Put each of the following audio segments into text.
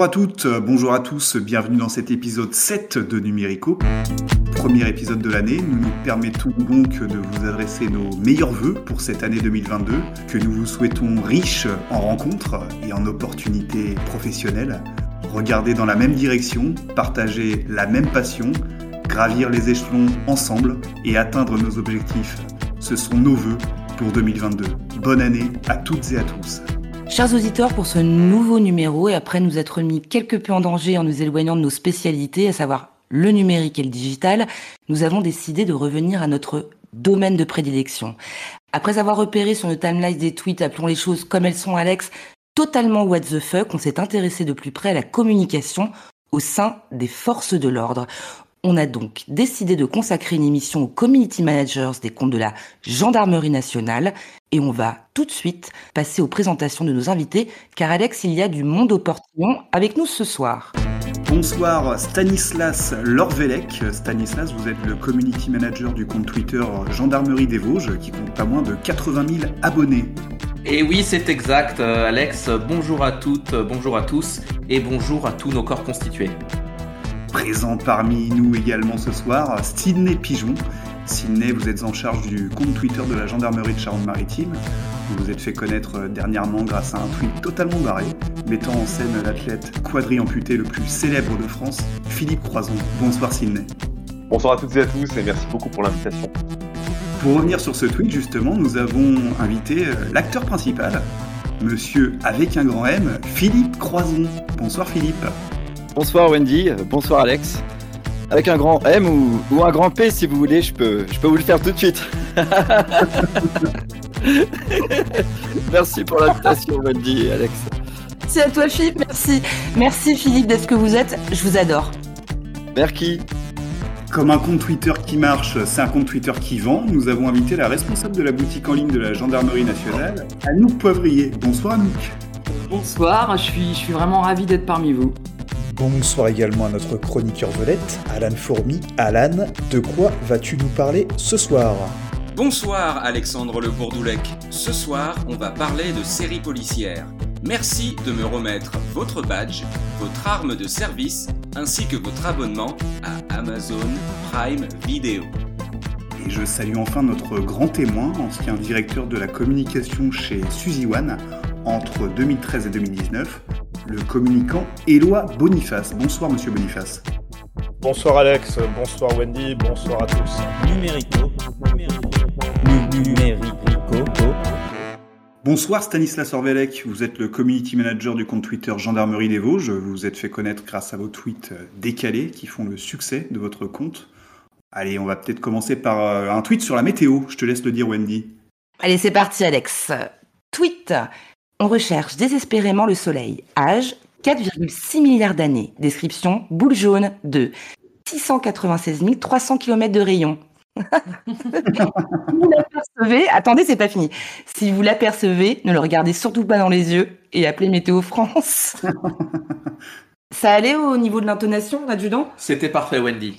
Bonjour à toutes, bonjour à tous, bienvenue dans cet épisode 7 de Numérico. Premier épisode de l'année, nous nous permettons donc de vous adresser nos meilleurs voeux pour cette année 2022, que nous vous souhaitons riche en rencontres et en opportunités professionnelles. Regarder dans la même direction, partager la même passion, gravir les échelons ensemble et atteindre nos objectifs. Ce sont nos voeux pour 2022. Bonne année à toutes et à tous. Chers auditeurs, pour ce nouveau numéro, et après nous être mis quelque peu en danger en nous éloignant de nos spécialités, à savoir le numérique et le digital, nous avons décidé de revenir à notre domaine de prédilection. Après avoir repéré sur nos timelines des tweets, appelons les choses comme elles sont, Alex, totalement what the fuck, on s'est intéressé de plus près à la communication au sein des forces de l'ordre. On a donc décidé de consacrer une émission aux community managers des comptes de la gendarmerie nationale et on va tout de suite passer aux présentations de nos invités car Alex, il y a du monde au portillon avec nous ce soir. Bonsoir Stanislas Lorvelec. Stanislas, vous êtes le community manager du compte Twitter Gendarmerie des Vosges qui compte pas moins de 80 000 abonnés. Et oui, c'est exact, euh, Alex. Bonjour à toutes, bonjour à tous et bonjour à tous nos corps constitués. Présent parmi nous également ce soir, Sidney Pigeon. Sidney, vous êtes en charge du compte Twitter de la gendarmerie de Charente-Maritime. Vous vous êtes fait connaître dernièrement grâce à un tweet totalement barré, mettant en scène l'athlète quadri-amputé le plus célèbre de France, Philippe Croison. Bonsoir Sidney. Bonsoir à toutes et à tous et merci beaucoup pour l'invitation. Pour revenir sur ce tweet, justement, nous avons invité l'acteur principal, monsieur avec un grand M, Philippe Croison. Bonsoir Philippe. Bonsoir Wendy, bonsoir Alex. Avec un grand M ou, ou, un grand P si vous voulez, je peux, je peux vous le faire tout de suite. merci pour l'invitation Wendy et Alex. C'est à toi Philippe, merci. Merci Philippe d'être ce que vous êtes, je vous adore. Merci. Comme un compte Twitter qui marche, c'est un compte Twitter qui vend. Nous avons invité la responsable de la boutique en ligne de la gendarmerie nationale, Anouk Poivrier. Bonsoir Anouk. Bonsoir, je suis, je suis vraiment ravi d'être parmi vous. Bonsoir également à notre chroniqueur vedette, Alan Fourmi. Alan, de quoi vas-tu nous parler ce soir? Bonsoir Alexandre Le Bourdoulec. Ce soir, on va parler de séries policières. Merci de me remettre votre badge, votre arme de service, ainsi que votre abonnement à Amazon Prime Video. Et je salue enfin notre grand témoin, ancien directeur de la communication chez Suzy One entre 2013 et 2019, le communicant Éloi Boniface. Bonsoir Monsieur Boniface. Bonsoir Alex, bonsoir Wendy, bonsoir à tous. Numérico. Numérico. Bonsoir Stanislas Orvelec, vous êtes le community manager du compte Twitter Gendarmerie des Vosges. Vous vous êtes fait connaître grâce à vos tweets décalés qui font le succès de votre compte. Allez, on va peut-être commencer par un tweet sur la météo. Je te laisse le dire Wendy. Allez, c'est parti Alex. Tweet. On recherche désespérément le soleil. Âge 4,6 milliards d'années. Description boule jaune de 696 300 km de rayon. si vous l'apercevez, attendez, c'est pas fini. Si vous l'apercevez, ne le regardez surtout pas dans les yeux et appelez Météo France. Ça allait au niveau de l'intonation, adjudant C'était parfait, Wendy.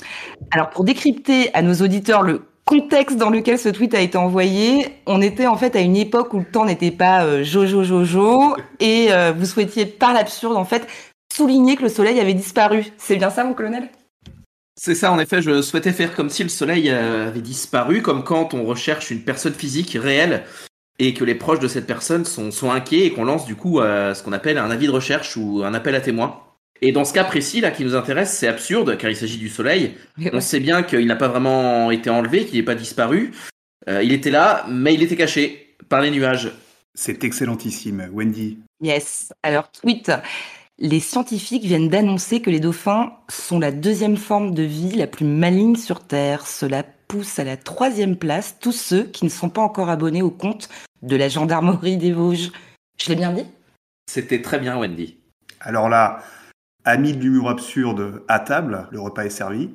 Alors, pour décrypter à nos auditeurs le contexte dans lequel ce tweet a été envoyé, on était en fait à une époque où le temps n'était pas euh, jojo jojo et euh, vous souhaitiez par l'absurde en fait souligner que le soleil avait disparu. C'est bien ça mon colonel? C'est ça en effet, je souhaitais faire comme si le soleil avait disparu, comme quand on recherche une personne physique réelle et que les proches de cette personne sont, sont inquiets et qu'on lance du coup euh, ce qu'on appelle un avis de recherche ou un appel à témoins. Et dans ce cas précis là qui nous intéresse, c'est absurde car il s'agit du soleil. On sait bien qu'il n'a pas vraiment été enlevé, qu'il n'est pas disparu. Euh, il était là, mais il était caché par les nuages. C'est excellentissime, Wendy. Yes. Alors tweet. Les scientifiques viennent d'annoncer que les dauphins sont la deuxième forme de vie la plus maligne sur Terre. Cela pousse à la troisième place tous ceux qui ne sont pas encore abonnés au compte de la gendarmerie des Vosges. Je l'ai bien dit? C'était très bien, Wendy. Alors là, Amis de l'humour absurde à table, le repas est servi.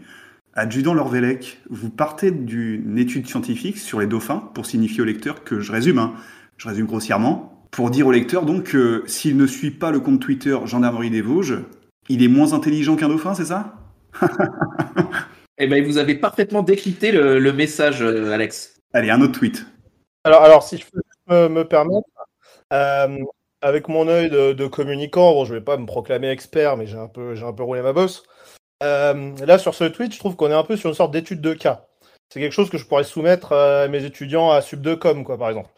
Adjudant Lorvelec, vous partez d'une étude scientifique sur les dauphins pour signifier au lecteur que je résume, hein, je résume grossièrement, pour dire au lecteur donc que s'il ne suit pas le compte Twitter Gendarmerie des Vosges, il est moins intelligent qu'un dauphin, c'est ça Eh ben, vous avez parfaitement décrypté le, le message, euh, Alex. Allez, un autre tweet. Alors, alors si je peux me, me permettre, euh, avec mon œil de, de communicant, bon, je vais pas me proclamer expert, mais j'ai un peu, j'ai un peu roulé ma bosse. Euh, là, sur ce tweet, je trouve qu'on est un peu sur une sorte d'étude de cas. C'est quelque chose que je pourrais soumettre à mes étudiants à Sub2Com, quoi, par exemple.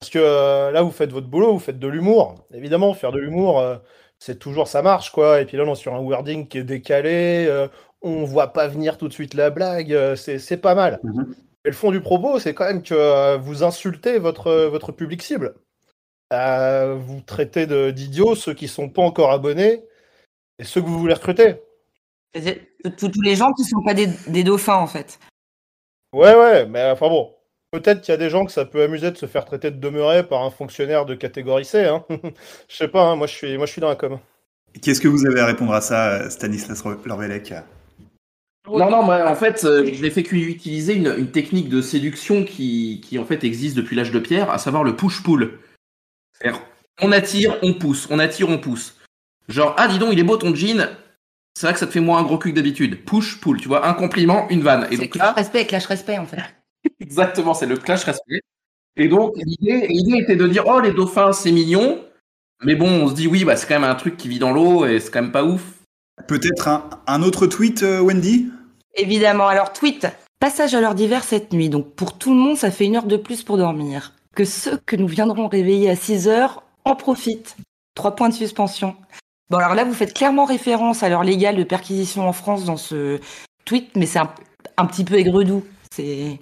Parce que euh, là, vous faites votre boulot, vous faites de l'humour. Évidemment, faire de l'humour, euh, c'est toujours, ça marche, quoi. Et puis là, on est sur un wording qui est décalé, euh, on voit pas venir tout de suite la blague, euh, c'est pas mal. Et le fond du propos, c'est quand même que euh, vous insultez votre, votre public cible. Euh, vous traitez de- d'idiots ceux qui sont pas encore abonnés et ceux que vous voulez recruter. Tous les gens qui sont pas des, des dauphins, en fait. Ouais, ouais, mais enfin bon. Peut-être qu'il y a des gens que ça peut amuser de se faire traiter de demeuré par un fonctionnaire de catégorie C. Hein. Je sais pas, hein, moi, je suis, moi je suis dans la com. Qu'est-ce que vous avez à répondre à ça, Stanislas Lorvelec Non, non, moi, en fait, euh, je n'ai fait qu'utiliser une, une technique de séduction qui, qui, en fait, existe depuis l'âge de pierre, à savoir le push-pull. On attire, on pousse, on attire, on pousse. Genre, ah, dis donc, il est beau ton jean, c'est vrai que ça te fait moins un gros cul que d'habitude. Push-pull, tu vois, un compliment, une vanne. Et donc clash là, respect, clash respect, en fait. exactement, c'est le clash respect. Et donc, l'idée l'idée était de dire, oh, les dauphins, c'est mignon, mais bon, on se dit, oui, bah, c'est quand même un truc qui vit dans l'eau et c'est quand même pas ouf. Peut-être un, un autre tweet, euh, Wendy? Évidemment. Alors, tweet. Passage à l'heure d'hiver cette nuit. Donc, pour tout le monde, ça fait une heure de plus pour dormir. Que ceux que nous viendrons réveiller à 6 heures en profitent. Trois points de suspension. Bon, alors là, vous faites clairement référence à l'heure légale de perquisition en France dans ce tweet, mais c'est un, un petit peu aigre-doux. C'est.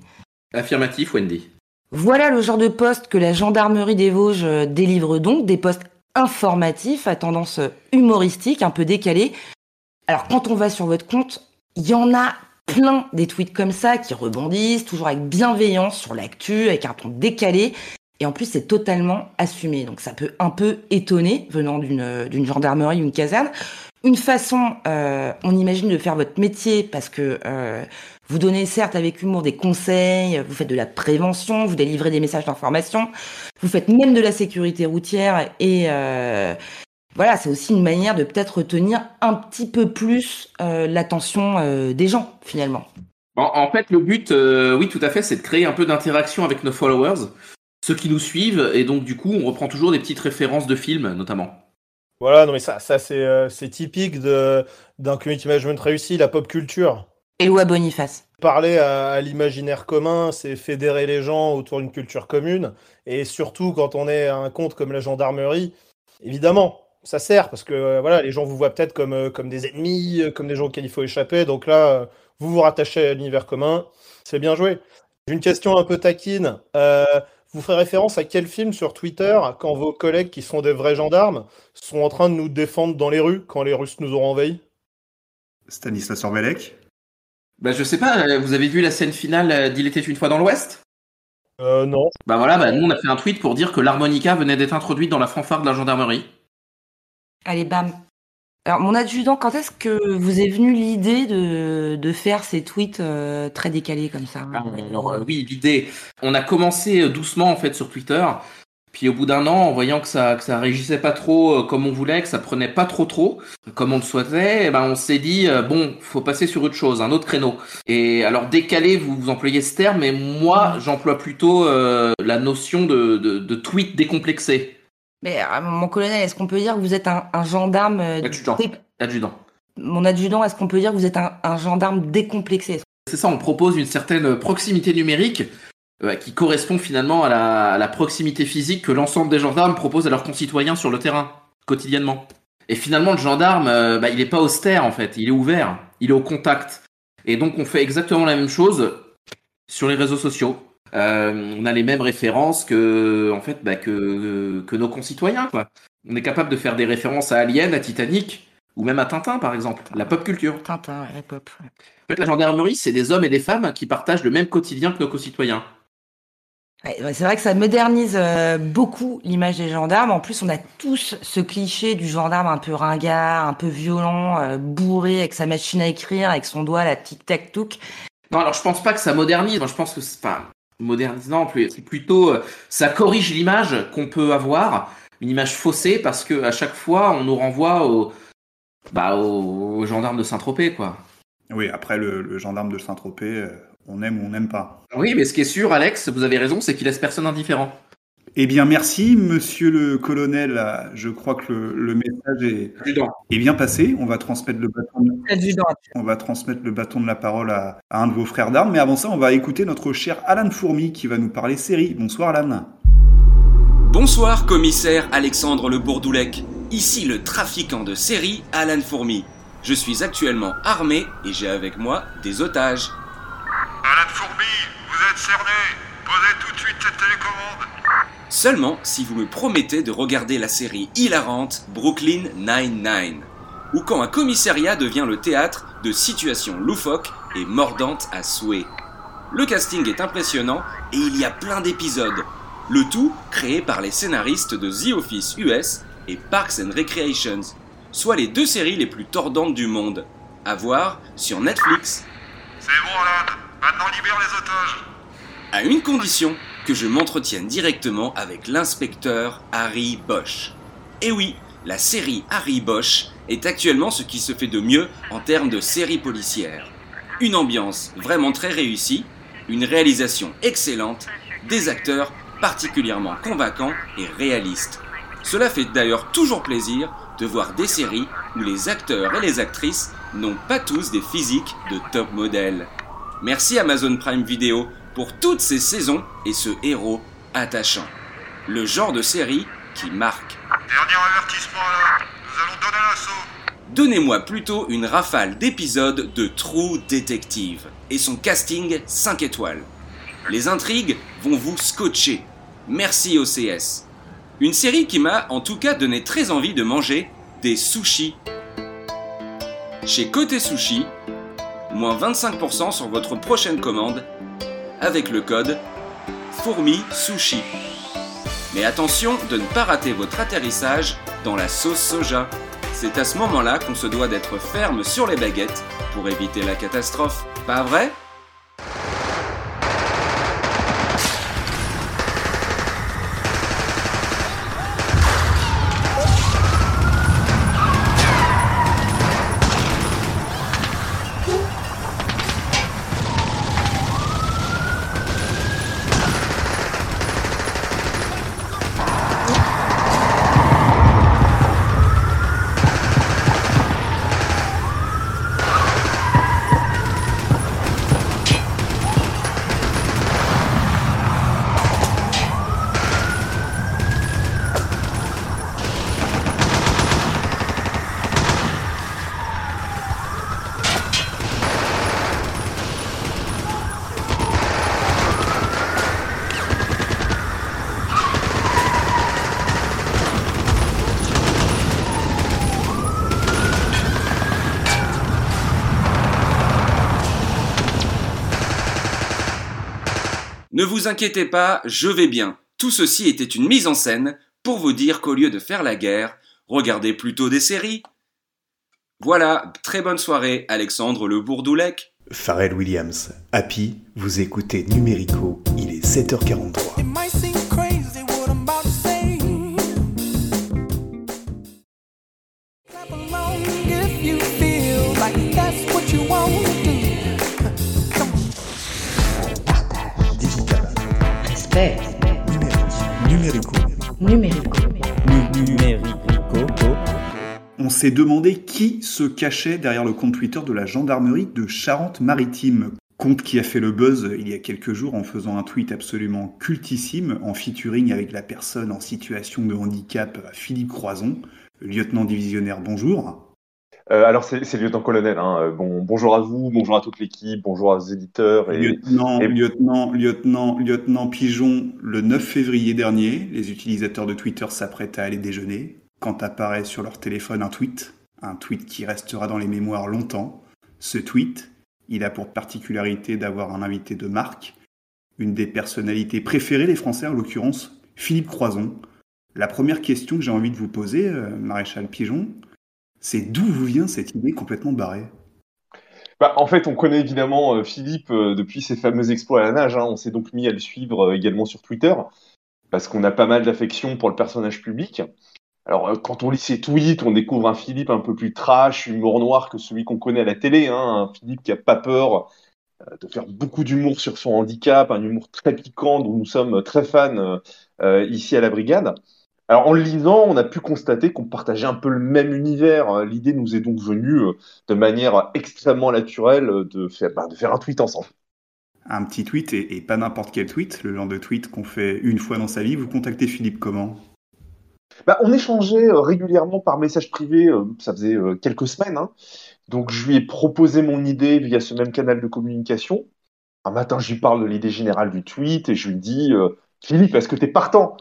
Affirmatif, Wendy. Voilà le genre de poste que la gendarmerie des Vosges euh, délivre donc, des postes informatifs à tendance humoristique, un peu décalés. Alors quand on va sur votre compte, il y en a plein des tweets comme ça qui rebondissent, toujours avec bienveillance sur l'actu, avec un ton décalé. Et en plus, c'est totalement assumé. Donc ça peut un peu étonner venant d'une gendarmerie ou une caserne. Une façon, euh, on imagine, de faire votre métier parce que euh, vous donnez certes avec humour des conseils, vous faites de la prévention, vous délivrez des messages d'information, vous faites même de la sécurité routière et euh, voilà, c'est aussi une manière de peut-être retenir un petit peu plus euh, l'attention euh, des gens finalement. En, en fait, le but, euh, oui, tout à fait, c'est de créer un peu d'interaction avec nos followers, ceux qui nous suivent, et donc du coup, on reprend toujours des petites références de films, notamment. Voilà, non mais ça, ça c'est euh, typique d'un community management réussi, la pop culture. Éloi Boniface. Parler à, à l'imaginaire commun, c'est fédérer les gens autour d'une culture commune. Et surtout quand on est à un compte comme la gendarmerie, évidemment, ça sert parce que euh, voilà, les gens vous voient peut-être comme, euh, comme des ennemis, euh, comme des gens auxquels il faut échapper. Donc là, euh, vous vous rattachez à l'univers commun. C'est bien joué. J'ai une question un peu taquine. Euh, vous ferez référence à quel film sur Twitter quand vos collègues qui sont des vrais gendarmes sont en train de nous défendre dans les rues quand les Russes nous auront envahis Stanislas Lorvelec Bah, je sais pas, vous avez vu la scène finale d'Il était une fois dans l'Ouest? Euh, non. Bah voilà, bah, nous on a fait un tweet pour dire que l'harmonica venait d'être introduite dans la fanfare de la gendarmerie. Allez, bam. Alors, mon adjudant, quand est-ce que vous est venue l'idée de, de faire ces tweets euh, très décalés comme ça Ah, Alors euh, oui, l'idée, on a commencé euh, doucement en fait sur Twitter, puis au bout d'un an, en voyant que ça que ça régissait pas trop comme on voulait, que ça prenait pas trop trop comme on le souhaitait, eh ben on s'est dit bon, faut passer sur autre chose, un autre créneau. Et alors décalé, vous vous employez ce terme, mais moi j'emploie plutôt euh, la notion de, de, de tweet décomplexé. Mais euh, mon colonel, est-ce qu'on peut dire que vous êtes un, un gendarme euh, Adjudant. dé- Adjudant. Mon adjudant, est-ce qu'on peut dire que vous êtes un, un gendarme décomplexé? C'est ça, on propose une certaine proximité numérique euh, qui correspond finalement à la, à la proximité physique que l'ensemble des gendarmes proposent à leurs concitoyens sur le terrain, quotidiennement. Et finalement, le gendarme, bah, il est pas austère en fait, il est ouvert, il est au contact. Et donc on fait exactement la même chose sur les réseaux sociaux. Euh, on a les mêmes références que, en fait, bah, que, que nos concitoyens. Quoi. On est capable de faire des références à Alien, à Titanic, ou même à Tintin, par exemple, la pop culture. Tintin, ouais, pop. ouais. En fait, la gendarmerie, c'est des hommes et des femmes qui partagent le même quotidien que nos concitoyens. Ouais, c'est vrai que ça modernise euh, beaucoup l'image des gendarmes. En plus, on a tous ce cliché du gendarme un peu ringard, un peu violent, euh, bourré avec sa machine à écrire, avec son doigt, la tic-tac-touc. Non, alors je pense pas que ça modernise. Moi, je pense que c'est pas modernise, non, plus- c'est plutôt euh, ça corrige l'image qu'on peut avoir, une image faussée parce que à chaque fois, on nous renvoie au, bah, au, au gendarme de Saint-Tropez, quoi. Oui, après le, le gendarme de Saint-Tropez, euh, on aime ou on n'aime pas. Oui, mais ce qui est sûr, Alex, vous avez raison, c'est qu'il laisse personne indifférent. Eh bien, merci, monsieur le colonel. Je crois que le, le message est, est, bien passé. On va transmettre le bâton. De, on va transmettre le bâton de la parole à, à un de vos frères d'armes. Mais avant ça, on va écouter notre cher Alan Fourmi qui va nous parler série. Bonsoir, Alan. Bonsoir, commissaire Alexandre Le Bourdoulec. Ici le trafiquant de série Alan Fourmi. Je suis actuellement armé et j'ai avec moi des otages. Alan Fourmi, vous êtes cerné. Posez tout de suite cette télécommande. Seulement si vous me promettez de regarder la série hilarante Brooklyn Nine-Nine, ou quand un commissariat devient le théâtre de situations loufoques et mordantes à souhait. Le casting est impressionnant et il y a plein d'épisodes, le tout créé par les scénaristes de The Office US et Parks and Recreations, soit les deux séries les plus tordantes du monde. À voir sur Netflix. C'est bon Alan, maintenant libère les otages. À une condition, que je m'entretienne directement avec l'inspecteur Harry Bosch. Et oui, la série Harry Bosch est actuellement ce qui se fait de mieux en termes de série policière. Une ambiance vraiment très réussie, une réalisation excellente, des acteurs particulièrement convaincants et réalistes. Cela fait d'ailleurs toujours plaisir de voir des séries où les acteurs et les actrices n'ont pas tous des physiques de top modèle. Merci Amazon Prime Video pour toutes ces saisons et ce héros attachant. Le genre de série qui marque. Dernier avertissement là, nous allons donner l'assaut. Donnez-moi plutôt une rafale d'épisodes de True Detective et son casting 5 étoiles. Les intrigues vont vous scotcher. Merci OCS. Une série qui m'a en tout cas donné très envie de manger des sushis. Chez Côté Sushi, moins 25% sur votre prochaine commande avec le code Fourmi Sushi. Mais attention de ne pas rater votre atterrissage dans la sauce soja. C'est à ce moment-là qu'on se doit d'être ferme sur les baguettes pour éviter la catastrophe. Pas vrai? Ne vous inquiétez pas, je vais bien. Tout ceci était une mise en scène pour vous dire qu'au lieu de faire la guerre, regardez plutôt des séries. Voilà, très bonne soirée, Alexandre le Bourdoulec. Pharrell Williams, Happy, vous écoutez Numérico, il est 7h43. S'est demandé qui se cachait derrière le compte Twitter de la gendarmerie de Charente-Maritime. Compte qui a fait le buzz il y a quelques jours en faisant un tweet absolument cultissime en featuring avec la personne en situation de handicap Philippe Croison, lieutenant divisionnaire. Bonjour. Euh, alors c'est lieutenant-colonel. Hein. Euh, bon, bonjour à vous, bonjour à toute l'équipe, bonjour aux éditeurs. Et, lieutenant, lieutenant, lieutenant, lieutenant Pigeon, le 9 février dernier, les utilisateurs de Twitter s'apprêtent à aller déjeuner quand apparaît sur leur téléphone un tweet, un tweet qui restera dans les mémoires longtemps. Ce tweet, il a pour particularité d'avoir un invité de marque, une des personnalités préférées des Français, en l'occurrence Philippe Croison. La première question que j'ai envie de vous poser, euh, maréchal Pigeon, c'est d'où vous vient cette idée complètement barrée? Bah, en fait, on connaît évidemment euh, Philippe euh, depuis ses fameux exploits à la nage. Hein. On s'est donc mis à le suivre également sur Twitter parce qu'on a pas mal d'affection pour le personnage public. Alors, euh, quand on lit ses tweets, on découvre un Philippe un peu plus trash, humour noir que celui qu'on connaît à la télé. Hein, un Philippe qui a pas peur euh, de faire beaucoup d'humour sur son handicap, un humour très piquant dont nous sommes très fans euh, ici à la Brigade. Alors, en le lisant, on a pu constater qu'on partageait un peu le même univers. L'idée nous est donc venue de manière extrêmement naturelle de faire, bah, de faire un tweet ensemble. Un petit tweet et, et pas n'importe quel tweet, le genre de tweet qu'on fait une fois dans sa vie. Vous contactez Philippe comment? Bah, on échangeait euh, régulièrement par message privé, euh, ça faisait euh, quelques semaines. hein. Donc je lui ai proposé mon idée via ce même canal de communication. Un matin, je lui parle de l'idée générale du tweet et je lui dis euh, Philippe, est-ce que t'es partant?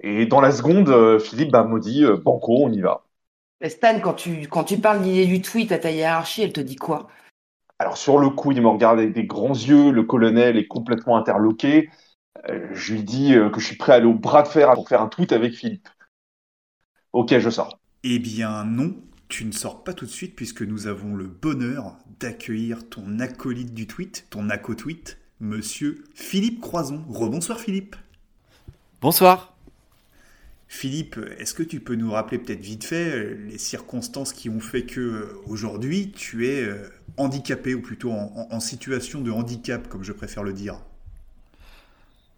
Et dans la seconde, Philippe bah, me dit Banco, on y va. Stan, quand tu, quand tu parles d'idée du tweet à ta hiérarchie, elle te dit quoi? Alors sur le coup, il me regarde avec des grands yeux, le colonel est complètement interloqué. Euh, je lui dis euh, que je suis prêt à aller au bras de fer pour faire un tweet avec Philippe. Ok, je sors. Eh bien non, tu ne sors pas tout de suite puisque nous avons le bonheur d'accueillir ton acolyte du tweet, ton aco-tweet, monsieur Philippe Croison. Rebonsoir Philippe. Bonsoir. Philippe, est-ce que tu peux nous rappeler peut-être vite fait euh, les circonstances qui ont fait que euh, aujourd'hui tu es euh, handicapé ou plutôt en, en- en situation de handicap comme je préfère le dire?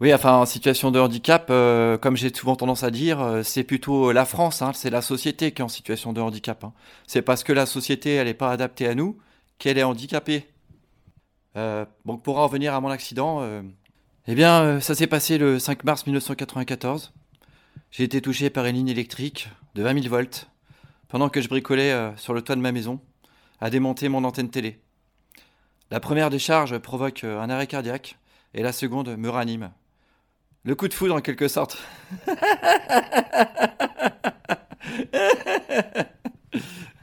Oui, enfin, en situation de handicap, euh, comme j'ai souvent tendance à dire, euh, c'est plutôt la France, hein, c'est la société qui est en situation de handicap. hein. C'est parce que la société, n'est pas adaptée à nous qu'elle est handicapée. Euh, donc, pour en revenir à mon accident, euh, eh bien, euh, ça s'est passé le 5 mars 1994. J'ai été touché par une ligne électrique de 20 000 volts pendant que je bricolais euh, sur le toit de ma maison à démonter mon antenne télé. La première décharge provoque euh, un arrêt cardiaque et la seconde me ranime. Le coup de foudre en quelque sorte.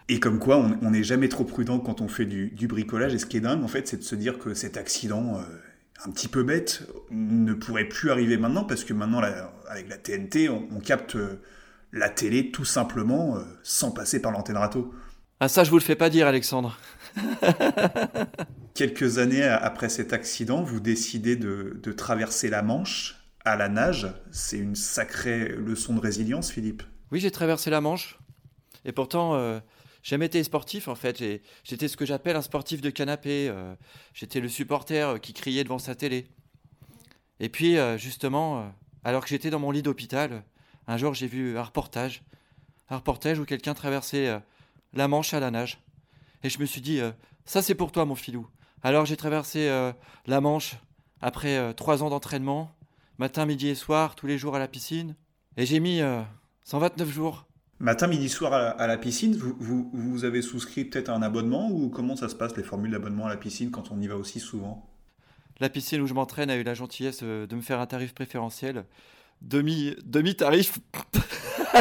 Et comme quoi, on n'est jamais trop prudent quand on fait du, du bricolage. Et ce qui est dingue, en fait, c'est de se dire que cet accident, euh, un petit peu bête, ne pourrait plus arriver maintenant, parce que maintenant, la- avec la TNT, on, on capte euh, la télé tout simplement euh, sans passer par l'antenne râteau. Ah ça, je vous le fais pas dire, Alexandre. Quelques années après cet accident, vous décidez de, de traverser la Manche à la nage. C'est une sacrée leçon de résilience, Philippe. Oui, j'ai traversé la Manche. Et pourtant, euh, j'ai jamais été sportif en fait. J'étais ce que j'appelle un sportif de canapé. euh, J'étais le supporter euh, qui criait devant sa télé. Et puis, euh, justement, alors que j'étais dans mon lit d'hôpital, un jour j'ai vu un reportage. Un reportage où quelqu'un traversait la Manche à la nage. Et je me suis dit, ça c'est pour toi mon filou. Alors j'ai traversé la Manche après trois ans d'entraînement, matin, midi et soir, tous les jours à la piscine. Et j'ai mis euh, 129 jours. Matin, midi, soir à la, à la piscine, vous, vous, vous avez souscrit peut-être à un abonnement ou comment ça se passe les formules d'abonnement à la piscine quand on y va aussi souvent? La piscine où je m'entraîne a eu la gentillesse euh, de me faire un tarif préférentiel. Demi, demi-tarif.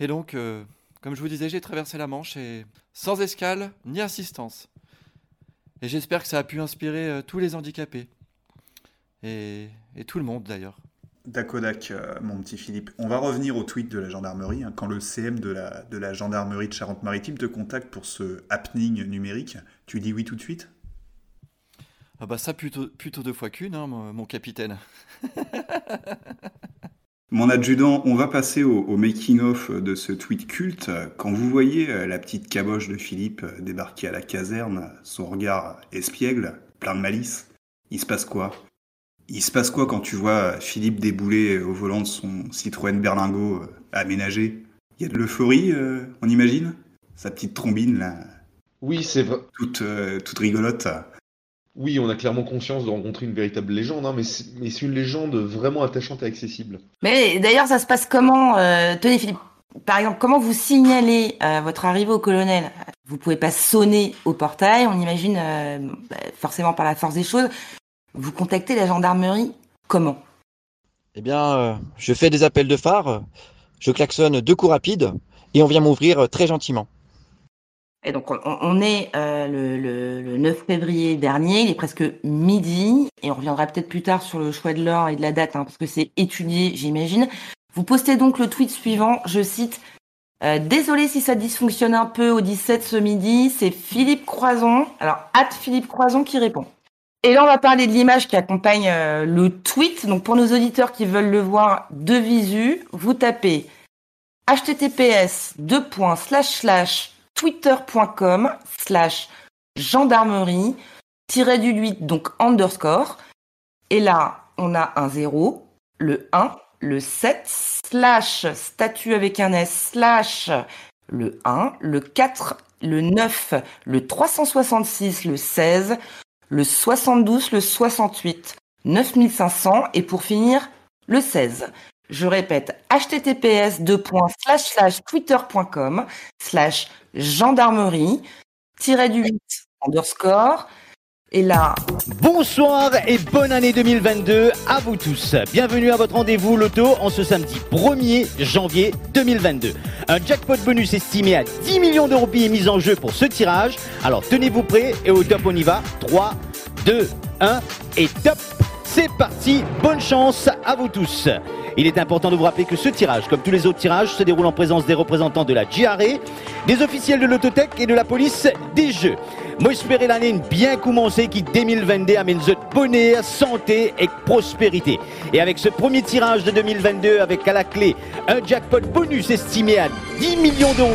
et donc, euh, comme je vous disais, j'ai traversé la Manche et sans escale ni assistance. Et j'espère que ça a pu inspirer euh, tous les handicapés. Et, et tout le monde d'ailleurs. Dakodak, euh, mon petit Philippe. On va revenir au tweet de la gendarmerie. hein. Quand le CM de la, de la gendarmerie de Charente-Maritime te contacte pour ce happening numérique, tu dis oui tout de suite? Ah bah ça plutôt, plutôt deux fois qu'une, hein, mon, mon capitaine. Mon adjudant, on va passer au, au making-of de ce tweet culte. Quand vous voyez euh, la petite caboche de Philippe euh, débarquer à la caserne, son regard espiègle, plein de malice, il se passe quoi? Il se passe quoi quand tu vois Philippe débouler au volant de son Citroën Berlingot euh, aménagé? Il y a de l'euphorie, euh, on imagine? Sa petite trombine, là, Oui, c'est vrai. toute, euh, toute rigolote. Oui, on a clairement conscience de rencontrer une véritable légende, hein, mais c'est une légende vraiment attachante et accessible. Mais d'ailleurs, ça se passe comment euh, Tenez, Philippe, par exemple, comment vous signalez euh, votre arrivée au colonel? Vous pouvez pas sonner au portail, on imagine euh, bah, forcément par la force des choses. Vous contactez la gendarmerie comment? Eh bien, euh, je fais des appels de phare, je klaxonne deux coups rapides et on vient m'ouvrir très gentiment. Et donc, on, est euh, le 9 février dernier, il est presque midi, et on reviendra peut-être plus tard sur le choix de l'heure et de la date, hein, parce que c'est étudié, j'imagine. Vous postez donc le tweet suivant, je cite, euh, Désolé si ça dysfonctionne un peu au 17 ce midi, c'est Philippe Croison, alors hâte Philippe Croison qui répond. Et là, on va parler de l'image qui accompagne euh, le tweet. Donc, pour nos auditeurs qui veulent le voir de visu, vous tapez https twitter.com slash gendarmerie tiré du 8, donc underscore. Et là, on a un 0, le 1, le 7, slash statut avec un S, slash le 1, le 4, le 9, le 366, le 16, le 72, le 68, 9500 et pour finir, le 16. Je répète, https twitter.com slash gendarmerie tiré du 8 underscore et là. Bonsoir et bonne année 2022 à vous tous. Bienvenue à votre rendez-vous loto en ce samedi 1er janvier 2022. Un jackpot bonus estimé à 10 millions d'euros est mis en jeu pour ce tirage. Alors tenez-vous prêts et au top on y va. 3, 2, 1 et top C'est parti, bonne chance à vous tous. Il est important de vous rappeler que ce tirage, comme tous les autres tirages, se déroule en présence des représentants de la GRE, des officiels de l'autotech et de la police des jeux. Moi, j'espère l'année bien commencée qui 2022 amène de bonheur, santé et prospérité. Et avec ce premier tirage de 2022, avec à la clé un jackpot bonus estimé à 10 millions d'euros,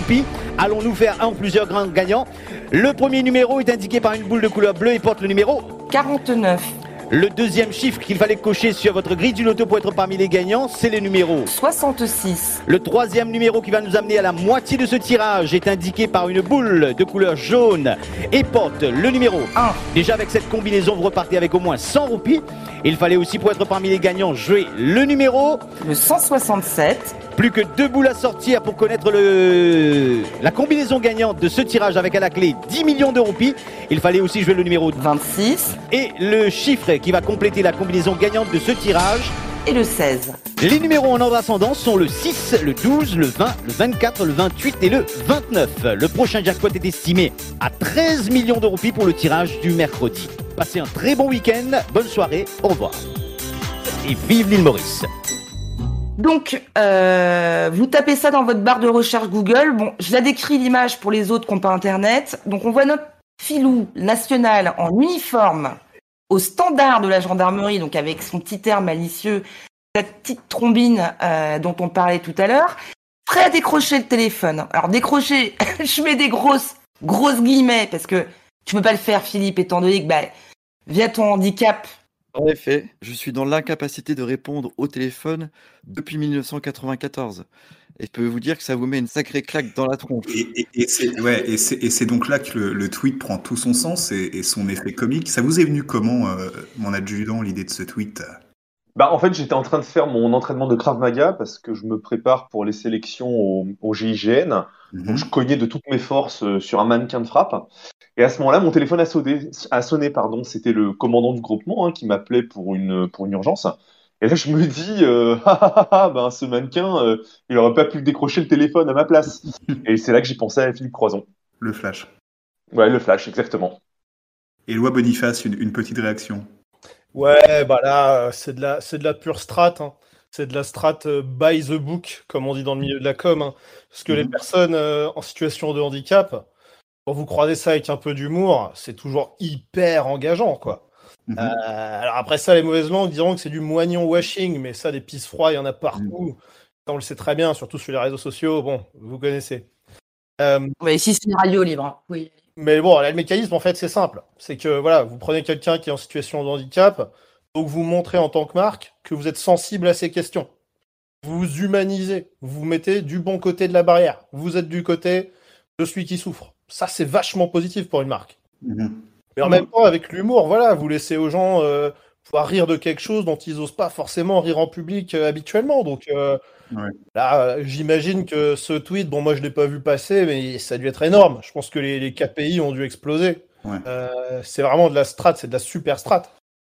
allons-nous faire un ou plusieurs grands gagnants. Le premier numéro est indiqué par une boule de couleur bleue et porte le numéro 49. Le deuxième chiffre qu'il fallait cocher sur votre grille du loto pour être parmi les gagnants, c'est le numéro 66. Le troisième numéro qui va nous amener à la moitié de ce tirage est indiqué par une boule de couleur jaune et porte le numéro 1. Déjà avec cette combinaison, vous repartez avec au moins 100 roupies. Il fallait aussi pour être parmi les gagnants jouer le numéro le 167. Plus que deux boules à sortir pour connaître le... la combinaison gagnante de ce tirage avec à la clé 10 millions de roupies. Il fallait aussi jouer le numéro 26. Et le chiffre qui va compléter la combinaison gagnante de ce tirage. Et le 16. Les numéros en ordre ascendant sont le 6, le 12, le 20, le 24, le 28 et le 29. Le prochain jackpot est estimé à 13 millions de roupies pour le tirage du mercredi. Passez un très bon week-end, bonne soirée, au revoir. Et vive l'île Maurice. Donc, euh, vous tapez ça dans votre barre de recherche Google. Bon, je la décris l'image pour les autres qui n'ont pas Internet. Donc, on voit notre filou national en uniforme au standard de la gendarmerie, donc avec son petit air malicieux, cette petite trombine euh, dont on parlait tout à l'heure, prêt à décrocher le téléphone. Alors, décrocher, je mets des grosses, grosses guillemets parce que tu peux pas le faire, Philippe, étant donné que, bah, via ton handicap, en effet, je suis dans l'incapacité de répondre au téléphone depuis 1994. Et je peux vous dire que ça vous met une sacrée claque dans la tronche. Et, c'est donc là que le, tweet prend tout son sens et, son effet comique. Ça vous est venu comment, euh, mon adjudant, l'idée de ce tweet? Bah, en fait, j'étais en train de faire mon entraînement de Krav Maga parce que je me prépare pour les sélections au, GIGN. Donc, mhm. je cognais de toutes mes forces euh, sur un mannequin de frappe. Et à ce moment-là, mon téléphone a sonné. A sonné pardon. C'était le commandant du groupement hein, qui m'appelait pour une, pour une urgence. Et là, je me dis, euh, ah, ah, ah, ben, ce mannequin, euh, il aurait pas pu décrocher le téléphone à ma place. Et c'est là que j'ai pensé à Philippe Croison. Le flash. Ouais, le flash, exactement. Et Loi Boniface, une, petite réaction. Ouais, bah là, c'est de la, c'est de la pure strat. Hein. C'est de la strat euh, by the book, comme on dit dans le milieu de la com. Hein. Parce que les mhm. personnes en situation de handicap, quand vous croisez ça avec un peu d'humour, c'est toujours hyper engageant, quoi. Mhm. Euh, alors après ça, les mauvaises langues diront que c'est du moignon washing, mais ça, des pistes froids, il y en a partout. Mhm. On le sait très bien, surtout sur les réseaux sociaux. Bon, vous connaissez. Euh, ici c'est une radio libre. Hein. Oui. Mais bon, le mécanisme, en fait, c'est simple. C'est que voilà, vous prenez quelqu'un qui est en situation de handicap, donc vous montrez en tant que marque que vous êtes sensible à ces questions. Vous vous humanisez, vous vous mettez du bon côté de la barrière. Vous êtes du côté de celui qui souffre ça, c'est vachement positif pour une marque. Mhm. Mais en même temps, avec l'humour, voilà, vous laissez aux gens euh, pouvoir rire de quelque chose dont ils n'osent pas forcément rire en public euh, habituellement. Donc euh, là, j'imagine que ce tweet, bon, moi je ne l'ai pas vu passer, mais ça a dû être énorme. Je pense que les, KPI ont dû exploser. c'est vraiment de la strat, c'est de la super strat.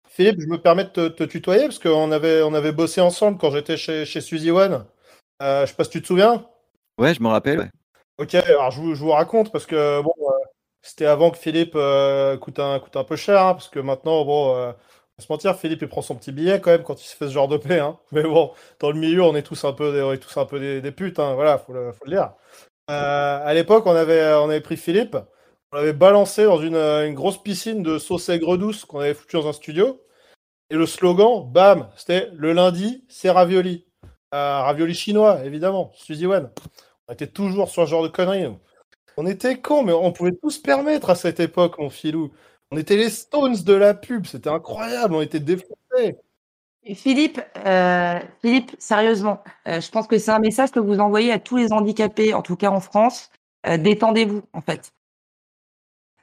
Philippe, je me permets de te, tutoyer parce qu'on avait, on avait bossé ensemble quand j'étais chez, chez Suzy One. je sais pas si tu te souviens. Ouais, je me rappelle. Ok, alors je vous, raconte parce que bon, euh, c'était avant que Philippe euh, coûte, un, coûte un peu cher, hein, parce que maintenant, bon, euh, on se mentir, Philippe il prend son petit billet quand même quand il se fait ce genre de paix. Hein. Mais bon, dans le milieu, on est tous un peu des, on est tous un peu des, putes, hein, voilà, faut le, faut le dire. à l'époque, on avait, on avait pris Philippe, On l'avait balancé dans une, euh, une grosse piscine de sauce aigre douce qu'on avait foutu dans un studio. Et le slogan, bam, c'était le lundi, c'est ravioli. Euh, ravioli chinois, évidemment, Suzy Wen. On était toujours sur ce genre de conneries. On était cons, mais on pouvait tout se permettre à cette époque, mon filou. On était les Stones de la pub, c'était incroyable, on était défoncés. Philippe, euh, Philippe, sérieusement, euh, je pense que c'est un message que vous envoyez à tous les handicapés, en tout cas en France. Euh, Détendez-vous, en fait.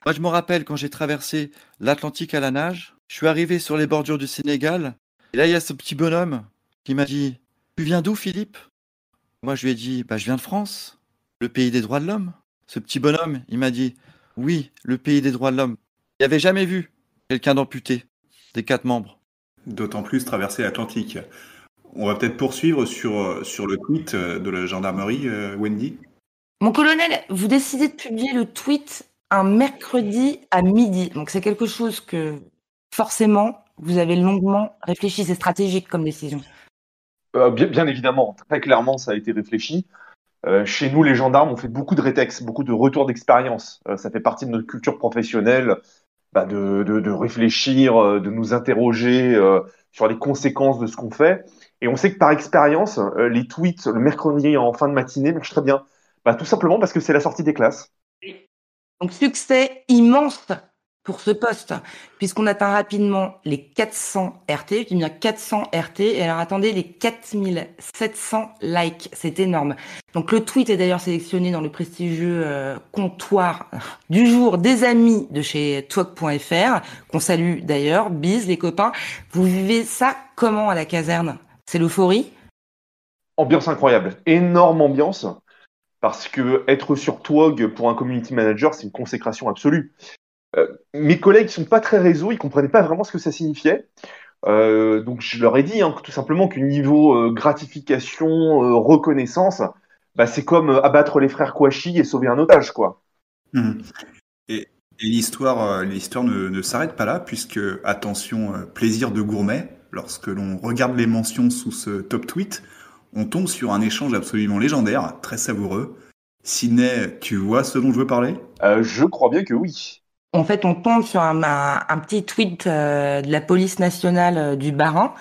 Moi, je me rappelle quand j'ai traversé l'Atlantique à la nage, je suis arrivé sur les bordures du Sénégal, et là, il y a ce petit bonhomme qui m'a dit Tu viens d'où, Philippe? Moi, je lui ai dit bah, Je viens de France, le pays des droits de l'homme. Ce petit bonhomme, il m'a dit Oui, le pays des droits de l'homme. Il n'avait jamais vu quelqu'un d'amputé, des quatre membres. D'autant plus traverser l'Atlantique. On va peut-être poursuivre sur, euh, sur le tweet euh, de la gendarmerie, euh, Wendy. Mon colonel, vous décidez de publier le tweet un mercredi à midi. Donc c'est quelque chose que forcément vous avez longuement réfléchi. C'est stratégique comme décision. Euh, bien, bien évidemment, très clairement, ça a été réfléchi. Euh, chez nous, les gendarmes, on fait beaucoup de rétex, beaucoup de retours d'expérience. Euh, ça fait partie de notre culture professionnelle bah, de, de, de réfléchir, euh, de nous interroger euh, sur les conséquences de ce qu'on fait. Et on sait que par expérience, les tweets le mercredi en fin de matinée marchent très bien. Bah, tout simplement parce que c'est la sortie des classes. Donc succès immense pour ce poste, puisqu'on atteint rapidement les 400 RT, je dis bien 400 RT, et alors attendez, les 4700 likes, c'est énorme. Donc le tweet est d'ailleurs sélectionné dans le prestigieux euh, comptoir du jour des amis de chez Twog.fr, qu'on salue d'ailleurs, bise les copains. Vous vivez ça comment à la caserne? C'est l'euphorie? Ambiance incroyable, énorme ambiance, parce que être sur Twog pour un community manager, c'est une consécration absolue. Euh, mes collègues qui sont pas très réseau, ils comprenaient pas vraiment ce que ça signifiait. Euh, donc je leur ai dit hein, que tout simplement qu'au niveau euh, gratification, reconnaissance, bah, c'est comme abattre les frères Kouachi et sauver un otage, quoi. Mhm. Et, et l'histoire, l'histoire ne, ne s'arrête pas là, puisque, attention, plaisir de gourmet, lorsque l'on regarde les mentions sous ce top tweet, on tombe sur un échange absolument légendaire, très savoureux. Sidney, tu vois ce dont je veux parler? Euh, je crois bien que oui. En fait, on tombe sur un, petit tweet euh, de la police nationale euh, du Bas-Rhin,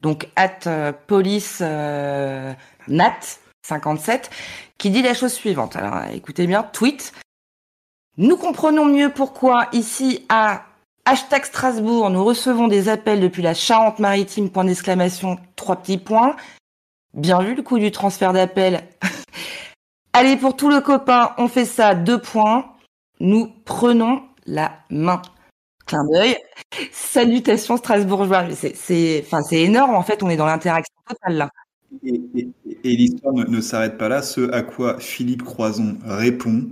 donc at euh, police nat 57, qui dit la chose suivante. Alors, écoutez bien, tweet. Nous comprenons mieux pourquoi ici à hashtag Strasbourg, nous recevons des appels depuis la Charente-Maritime, point d'exclamation, trois petits points. Bien vu le coup du transfert d'appel. Allez, pour tout le copain, on fait ça, deux points. Nous prenons la main. Clin d'œil. Salutations strasbourgeois. C'est, enfin, énorme. En fait, on est dans l'interaction totale là. Et, l'histoire ne, ne s'arrête pas là, ce à quoi Philippe Croison répond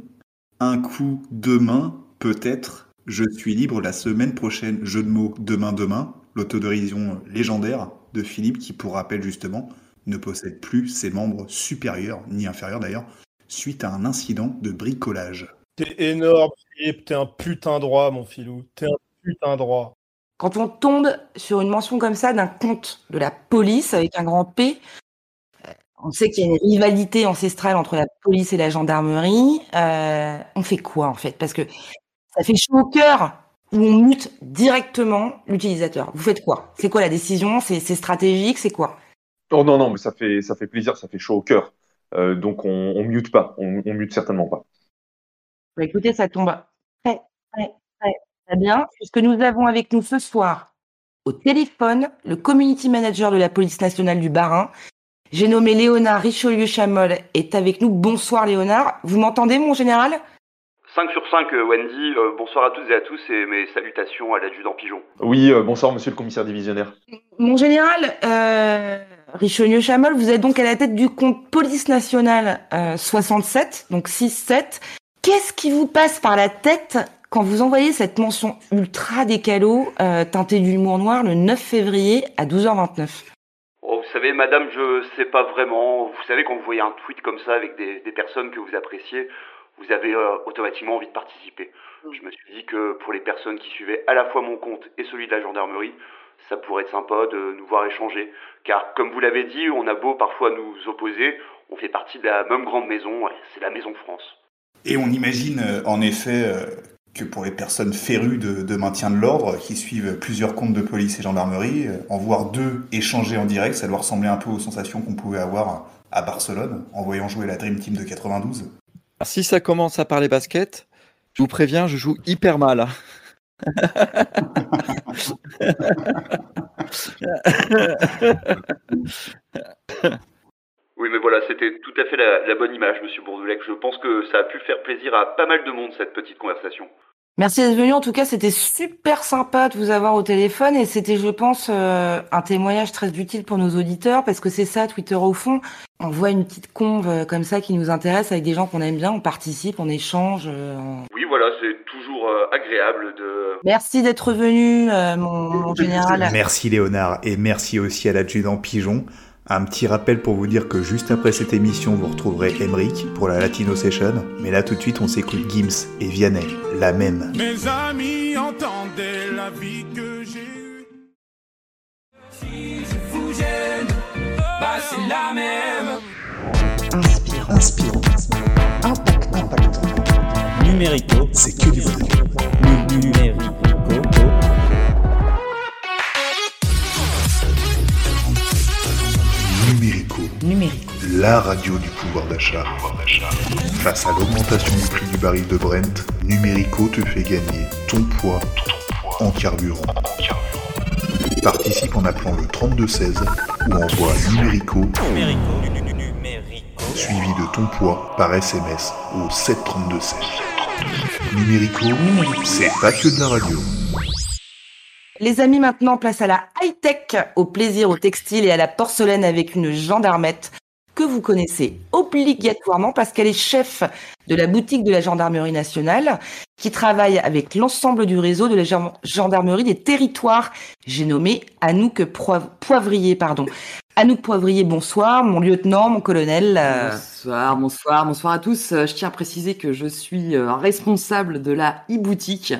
Un coup, demain, peut-être, je suis libre la semaine prochaine. Jeu de mots, demain, demain. L'autodérision légendaire de Philippe, qui, pour rappel, justement, ne possède plus ses membres supérieurs, ni inférieurs d'ailleurs, suite à un incident de bricolage. T'es énorme, Philippe, t'es un putain droit, mon filou. T'es un putain droit. Quand on tombe sur une mention comme ça d'un compte de la police avec un grand P, euh, on sait qu'il y a une rivalité ancestrale entre la police et la gendarmerie. Euh, on fait quoi en fait? Parce que ça fait chaud au cœur où on mute directement l'utilisateur. Vous faites quoi? C'est quoi la décision? C'est c'est stratégique? C'est quoi? Oh non, non, mais ça fait, ça fait plaisir, ça fait chaud au cœur. Euh, donc on, on mute pas, on, on mute certainement pas. Bah, écoutez, ça tombe très, très, très, très bien, puisque nous avons avec nous ce soir, au téléphone, le community manager de la police nationale du Bas-Rhin. J'ai nommé Léonard Richelieu-Chamol est avec nous. Bonsoir Léonard. Vous m'entendez, mon général? 5 sur 5, euh, Wendy. Euh, bonsoir à toutes et à tous et mes salutations à l'adjudant Pigeon. Oui, euh, bonsoir, monsieur le commissaire divisionnaire. Mon général, euh, Richelieu-Chamol, vous êtes donc à la tête du compte police nationale euh, 67, donc 6-7. Qu'est-ce qui vous passe par la tête quand vous envoyez cette mention ultra décalo euh, teintée d'humour noir le 9 février à 12h29 Oh, vous savez, madame, je sais pas vraiment. Vous savez, quand vous voyez un tweet comme ça avec des, des personnes que vous appréciez, vous avez euh, automatiquement envie de participer. Je me suis dit que pour les personnes qui suivaient à la fois mon compte et celui de la gendarmerie, ça pourrait être sympa de nous voir échanger. Car, comme vous l'avez dit, on a beau parfois nous opposer, on fait partie de la même grande maison, c'est la Maison France. Et on imagine euh, en effet euh, que pour les personnes férues de, de maintien de l'ordre, qui suivent plusieurs comptes de police et gendarmerie, euh, en voir deux échanger en direct, ça doit ressembler un peu aux sensations qu'on pouvait avoir à Barcelone en voyant jouer la Dream Team de 92. Alors, si ça commence à parler basket, je vous préviens, je joue hyper mal. Oui, mais voilà, c'était tout à fait la, la bonne image, monsieur Bourdoulec. Je pense que ça a pu faire plaisir à pas mal de monde, cette petite conversation. Merci d'être venu. En tout cas, c'était super sympa de vous avoir au téléphone et c'était, je pense, euh, un témoignage très utile pour nos auditeurs parce que c'est ça, Twitter au fond. On voit une petite conve euh, comme ça qui nous intéresse avec des gens qu'on aime bien, on participe, on échange. euh, on- Oui, voilà, c'est toujours euh, agréable de... Merci d'être venu, euh, mon, mon général. Merci Léonard et merci aussi à l'adjudant Pigeon. Un petit rappel pour vous dire que juste après cette émission, vous retrouverez Emric pour la Latino Session. Mais là, tout de suite, on s'écoute Gims et Vianney, la même. Mes amis entendaient la vie que j'ai eue. Si je vous gêne, bah c'est la même. Inspirant. Inspirant. Impact. Impactant. Numérico. C'est que du. Numérico. Numérico. Numérico. La radio du pouvoir d'achat. Face à l'augmentation du prix du baril de Brent, Numérico te fait gagner ton poids en carburant. Participe en appelant le 3216 ou envoie Numérico suivi de ton poids par SMS au 73216. Numérico, c'est pas que de la radio. Les amis, maintenant, place à la high-tech, au plaisir au textile et à la porcelaine avec une gendarmette que vous connaissez obligatoirement parce qu'elle est chef de la boutique de la gendarmerie nationale qui travaille avec l'ensemble du réseau de la gen- gendarmerie des territoires. J'ai nommé Anouk Poiv- Poivrier, pardon. Anouk Poivrier, bonsoir, mon lieutenant, mon colonel. euh, Bonsoir, bonsoir, bonsoir à tous. Euh, Je tiens à préciser que je suis euh, responsable de la e-boutique.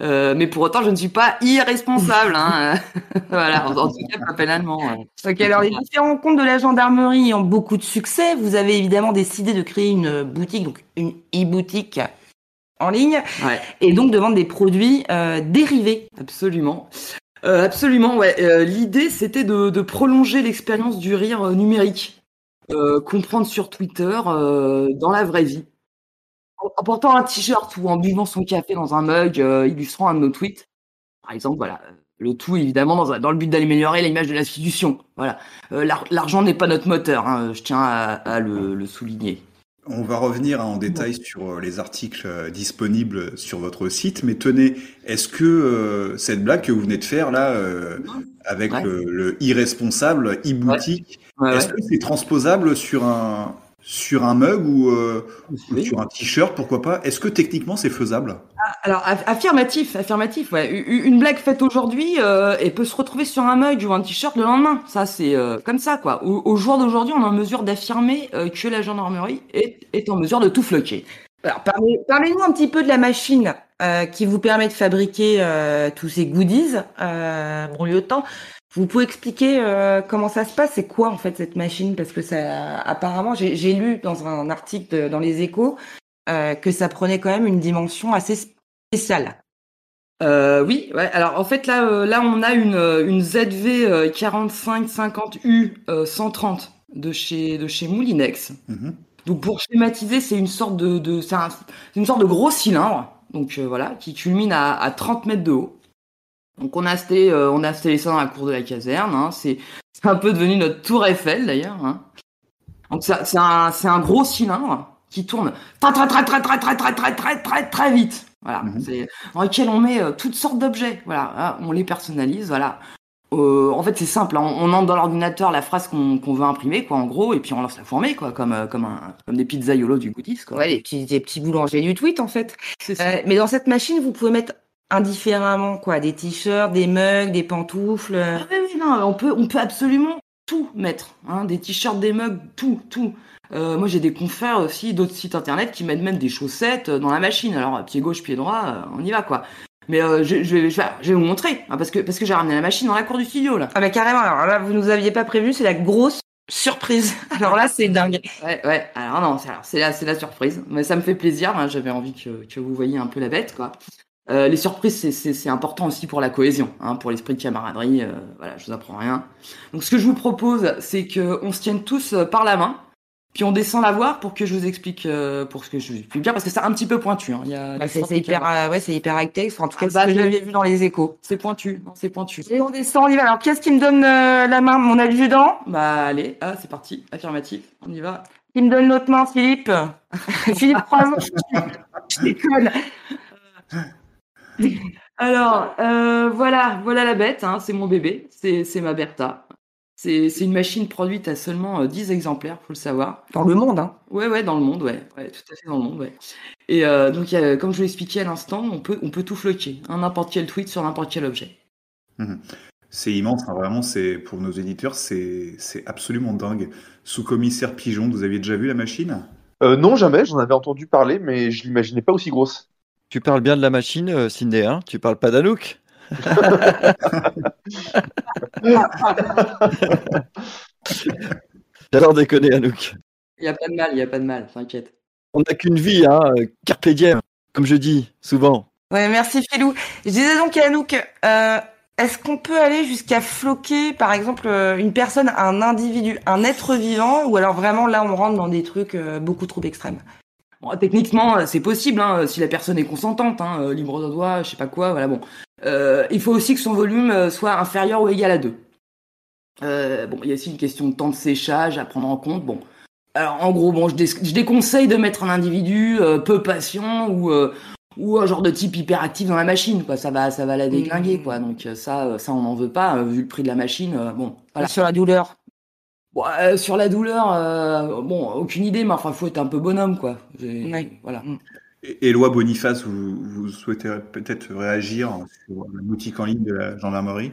Euh, mais pour autant, je ne suis pas irresponsable. Hein. voilà, en, tout cas, pas pénalement. ouais. Ok, alors les différents comptes de la gendarmerie ont beaucoup de succès. Vous avez évidemment décidé de créer une boutique, donc une e-boutique en ligne, Ouais. et donc de vendre des produits euh, dérivés. Absolument. Euh, absolument, ouais. Euh, L'idée, c'était de, de prolonger l'expérience du rire euh, numérique, euh, comprendre sur Twitter euh, dans la vraie vie. En, portant un t-shirt ou en buvant son café dans un mug euh, illustrant un de nos tweets. Par exemple, voilà. Le tout, évidemment, dans, le but d'améliorer l'image de l'institution. Voilà. Euh, l'ar- L'argent n'est pas notre moteur, hein, je tiens à, à le, le souligner. On va revenir en détail sur euh, les articles euh, disponibles sur votre site, mais tenez, est-ce que euh, cette blague que vous venez de faire là, euh, avec Ouais. le, le irresponsable e-boutique, Ouais, est-ce que c'est transposable sur un sur un mug ou, euh, ou sur un t-shirt, pourquoi pas? Est-ce que techniquement c'est faisable? Alors, aff- affirmatif, affirmatif, ouais. Une blague faite aujourd'hui, euh, elle peut se retrouver sur un mug ou un t-shirt le lendemain. Ça, c'est euh, comme ça, quoi. Au, au jour d'aujourd'hui, on est en mesure d'affirmer euh, que la gendarmerie est, est en mesure de tout floquer. Alors, parlez- parlez-nous un petit peu de la machine euh, qui vous permet de fabriquer euh, tous ces goodies, euh, mon lieutenant. Vous pouvez expliquer euh, comment ça se passe? C'est quoi en fait cette machine? Parce que ça, apparemment, j'ai j'ai lu dans un article de- dans les Échos euh, que ça prenait quand même une dimension assez spéciale. Euh, oui, ouais. Alors en fait là, euh, là on a une, une ZV euh, 4550U euh, 130 de chez de chez Moulinex. Donc pour schématiser, c'est une sorte de, de c'est un- c'est une sorte de gros cylindre, donc euh, voilà, qui culmine à, à 30 mètres de haut. Donc on a installé, euh, on a installé ça dans la cour de la caserne. Hein. C'est un peu devenu notre tour Eiffel d'ailleurs. Hein. Donc c'est un c'est un gros cylindre qui tourne très très très très très très très très très très très vite. Voilà, c'est dans lequel on met euh, toutes sortes d'objets. Voilà, hein, on les personnalise. Voilà. Euh, en fait, c'est simple. hein, On, entre dans l'ordinateur la phrase qu'on veut imprimer, quoi, en gros, et puis on lance la fourmée, quoi, comme euh, comme un comme des pizzaiolos du goodies, quoi. Ouais, les petits, des petits boulangers du tweet en fait. Euh, mais dans cette machine, vous pouvez mettre indifféremment quoi, des t-shirts, des mugs, des pantoufles. Ah oui, oui, non, on peut, on peut absolument tout mettre. Hein, des t-shirts, des mugs, tout, tout. Moi, j'ai des confrères aussi d'autres sites internet qui mettent même des chaussettes dans la machine. Alors, pied gauche, pied droit, on y va, quoi. Mais euh, je, je, vais- je, vais- je vais vous montrer, hein, parce que, parce que j'ai ramené la machine dans la cour du studio, là. Ah bah carrément, alors là, vous nous aviez pas prévenu, c'est la grosse Surprise. Alors là, c'est dingue. Ouais, ouais. Alors non, c'est la, la surprise. Mais ça me fait plaisir. hein, J'avais envie que, que vous voyiez un peu la bête, quoi. Euh, les surprises, c'est- important aussi pour la cohésion, hein, pour l'esprit de camaraderie. euh, voilà, je vous apprends rien. Donc, ce que je vous propose, c'est que on se tienne tous euh, par la main, puis on descend la voir pour que je vous explique, euh, pour ce que je vous explique bien, parce que c'est un petit peu pointu. Hein. Il y a Bah, c'est hyper, euh, ouais, c'est hyper tech. En tout cas, Ah, c'est bah, ce que je- j'avais vu dans les échos. C'est pointu, non, c'est pointu. Et on descend, on y va. Alors, qu'est-ce qui me donne euh, la main Mon adjudant? Bah allez, ah, c'est parti, affirmatif, on y va. Qui me donne l'autre main, Philippe? Philippe Croison. Je déconne. Alors, euh, voilà, voilà la bête, hein, c'est mon bébé, c'est c'est ma Bertha. C'est une machine produite à seulement euh, 10 exemplaires, faut le savoir. Dans le monde, hein Ouais, ouais, dans le monde, ouais, ouais, tout à fait dans le monde, ouais. Et euh, donc, a- comme je vous l'expliquais à l'instant, on peut, on peut tout floquer, hein, n'importe quel tweet sur n'importe quel objet. Mhm. C'est immense, hein, vraiment, c'est pour nos éditeurs, c'est absolument dingue. Sous-commissaire Pigeon, vous aviez déjà vu la machine? Euh, non, jamais, j'en avais entendu parler, mais je l'imaginais pas aussi grosse. Tu parles bien de la machine, euh, Cindy, hein? Tu parles pas d'Anouk J'adore déconner, Anouk. Il n'y a pas de mal, il n'y a pas de mal, t'inquiète. On n'a qu'une vie, hein euh, Carpe diem, comme je dis souvent. Ouais, merci Philou. Je disais donc à Anouk, euh, est-ce qu'on peut aller jusqu'à floquer, par exemple, euh, une personne, un individu, un être vivant, ou alors vraiment là on rentre dans des trucs euh, beaucoup trop extrêmes? Bon, techniquement, c'est possible, hein, si la personne est consentante, hein, libre de droit, je sais pas quoi, voilà, bon. Euh, il faut aussi que son volume euh, soit inférieur ou égal à 2. Euh, bon, il y a aussi une question de temps de séchage à prendre en compte, bon. Alors, en gros, bon, je, dé- je déconseille de mettre un individu euh, peu patient ou, ou un genre de type hyperactif dans la machine, quoi. Ça va, ça va la déglinguer, quoi. Donc, ça, ça, on n'en veut pas, vu le prix de la machine, bon. Voilà. Sur la douleur. Bon, sur la douleur, bon, aucune idée, mais enfin, faut être un peu bonhomme, quoi. Ouais. Voilà. Éloi Boniface, vous, vous souhaitez peut-être réagir sur la boutique en ligne de la gendarmerie?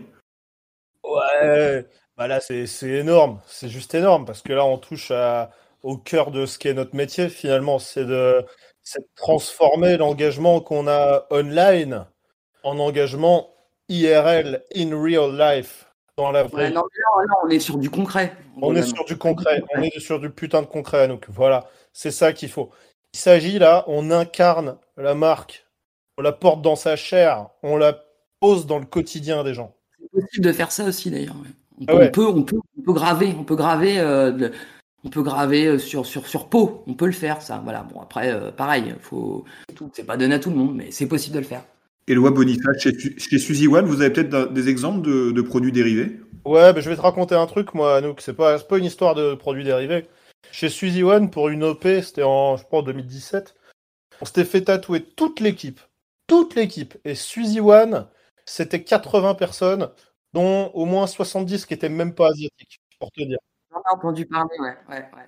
Ouais, bah là c'est c'est énorme, c'est juste énorme parce que là on touche à- au cœur de ce qu'est notre métier finalement, c'est de, de transformer l'engagement qu'on a online en engagement IRL, in real life, dans la vraie Ouais, non, là, on est sur du concret. On est sur du concret, on est sur du putain de concret, donc voilà, c'est ça qu'il faut. Il s'agit là, on incarne la marque, on la porte dans sa chair, on la pose dans le quotidien des gens. C'est possible de faire ça aussi d'ailleurs. ouais. On, Ah ouais. on peut, on peut, on peut graver, on peut graver, euh, de- on peut graver euh, sur sur sur peau. On peut le faire, ça. Voilà. Bon après, euh, pareil, faut. C'est pas donné à tout le monde, mais c'est possible de le faire. Éloi Boniface, chez, chez Suzy One, vous avez peut-être des exemples de, de produits dérivés? Ouais, bah, je vais te raconter un truc, moi, Anouk. C'est pas, c'est pas une histoire de produits dérivés. Chez Suzy One, pour une OP, c'était en, je crois, en 2017, on s'était fait tatouer toute l'équipe. Toute l'équipe. Et Suzy One, c'était 80 personnes, dont au moins 70 qui étaient même pas asiatiques, pour te dire. J'en ai entendu parler, ouais, ouais, ouais.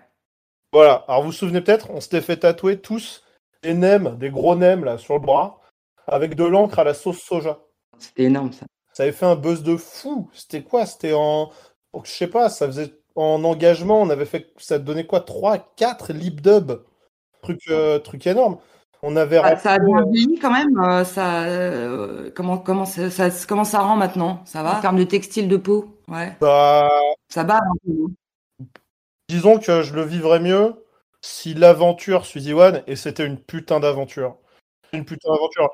Voilà. Alors, vous vous souvenez peut-être, on s'était fait tatouer tous des nems, des gros nems, là, sur le bras, avec de l'encre à la sauce soja. C'était énorme, ça. Ça avait fait un buzz de fou. C'était quoi? C'était en. Je sais pas, ça faisait. En engagement, on avait fait. Ça donnait quoi 3, 4 lip dub Truc, euh, truc énorme. On avait. Ah, ça a bien vieilli quand même. euh, ça, euh, comment, comment, ça, ça- comment ça rend maintenant? Ça va? En termes de textile de peau. Ouais. bah, Ça bat un peu. disons que je le vivrais mieux si l'aventure Suzy One, et c'était une putain d'aventure. Une putain d'aventure.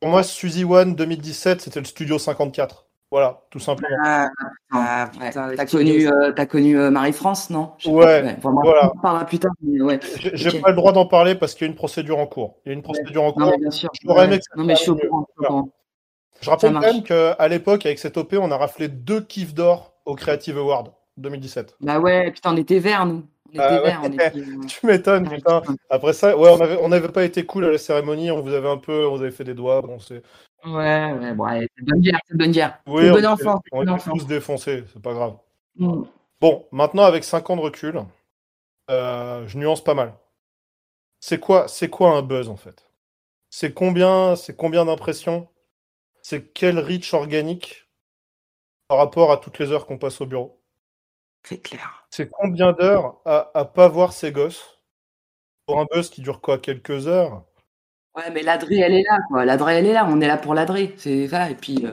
Pour moi, Suzy One 2017, c'était le Studio 54. Voilà, tout simplement. Ah, Ah, ouais. putain, T'as connu, euh, connu euh, Marie-France, non? Ouais, pas, bon, voilà. On en parlera plus tard, mais ouais. J'ai pas le droit d'en parler parce qu'il y a une procédure en cours. Il y a une procédure en Non, cours. mais bien sûr. Ouais. Non, mais je suis au courant. Voilà. Je rappelle quand même qu'à l'époque, avec cette OP, on a raflé deux kiffs d'or au Creative Award 2017. Bah ouais, putain, on était verts, nous. On était Ah ouais. était. euh, Tu m'étonnes, Ouais, putain. Après ça, ouais, on avait, on n'avait pas été cool à la cérémonie, on vous avait un peu, on vous avait fait des doigts, bon, c'est. Ouais, ouais, bon, allez, c'est bonne guerre, c'est bonne guerre. Oui, C'est on bon était- enfant, on enfant. tous défoncés, c'est pas grave. Mm. Bon, maintenant, avec 5 ans de recul, euh, je nuance pas mal. C'est quoi, c'est quoi un buzz, en fait? C'est combien, c'est combien d'impressions? C'est quel reach organique par rapport à toutes les heures qu'on passe au bureau? C'est clair. C'est combien d'heures à, à pas voir ses gosses pour un buzz qui dure quoi Quelques heures? Ouais, mais l'adré, elle est là, quoi. L'adré, elle est là. On est là pour l'adré. C'est ça. Et puis, euh,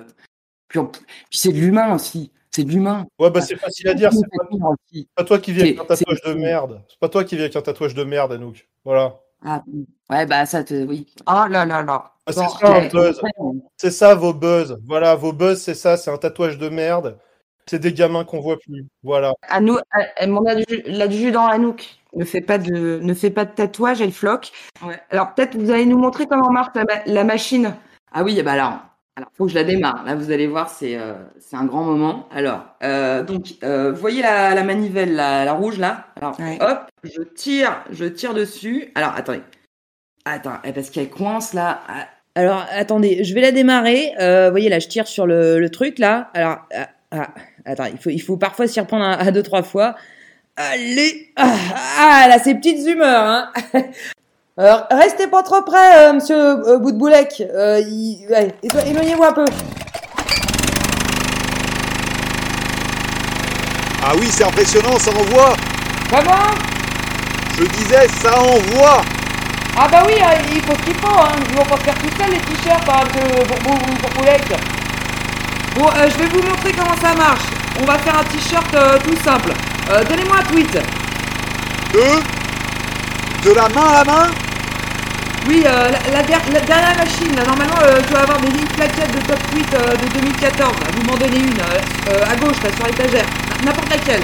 puis, on- puis c'est de l'humain aussi. C'est de l'humain. Ouais, bah c'est facile à dire. C'est pas, C'est pas toi qui viens avec un c'est- tatouage de merde. C'est pas toi qui viens avec un tatouage de merde, Anouk. Voilà. Ah, ouais, bah ça te. Oui. Oh là là là. Ah, c'est Bon, ça un buzz. C'est ça vos buzz. Voilà, vos buzz, c'est ça. C'est un tatouage de merde. C'est des gamins qu'on voit plus. Voilà. Anou- mon adju- l'adjudant Anouk ne fait pas de ne fait pas de tatouage, elle floque. Alors peut-être vous allez nous montrer comment marche la, ma- la machine. Ah oui, bah alors, alors faut que je la démarre. Là, vous allez voir, c'est euh, c'est un grand moment. Alors, euh, donc, euh, vous voyez la, la manivelle, la, la rouge là? Alors, hop, je tire, je tire dessus. Alors, attendez, attends, eh, parce qu'elle coince là. Ah, Alors, attendez, je vais la démarrer. Euh, vous voyez, là, je tire sur le, le truc, là. Alors, ah, attends, il faut, il faut parfois s'y reprendre à, à deux, trois fois. Allez Ah, ah, là, ces petites humeurs, hein Alors, restez pas trop près, euh, monsieur euh, Boutboulec. Euh, il- ouais, élo- éloignez-vous un peu. Ah oui, c'est impressionnant, ça envoie Comment Je disais, ça envoie Ah bah oui, hein, il faut ce qu'il faut, hein. Ils vont pas faire tout seul, les t-shirts, hein, monsieur Boutboulec. Bon, euh, je vais vous montrer comment ça marche. On va faire un t-shirt euh, tout simple. Euh, Donnez-moi un tweet. De? De la main à la main? Oui, la, la machine, là, normalement, tu vas avoir des lignes plaquettes de top tweet de 2014. là. Vous m'en donnez une, à gauche, là, sur l'étagère. N'importe laquelle.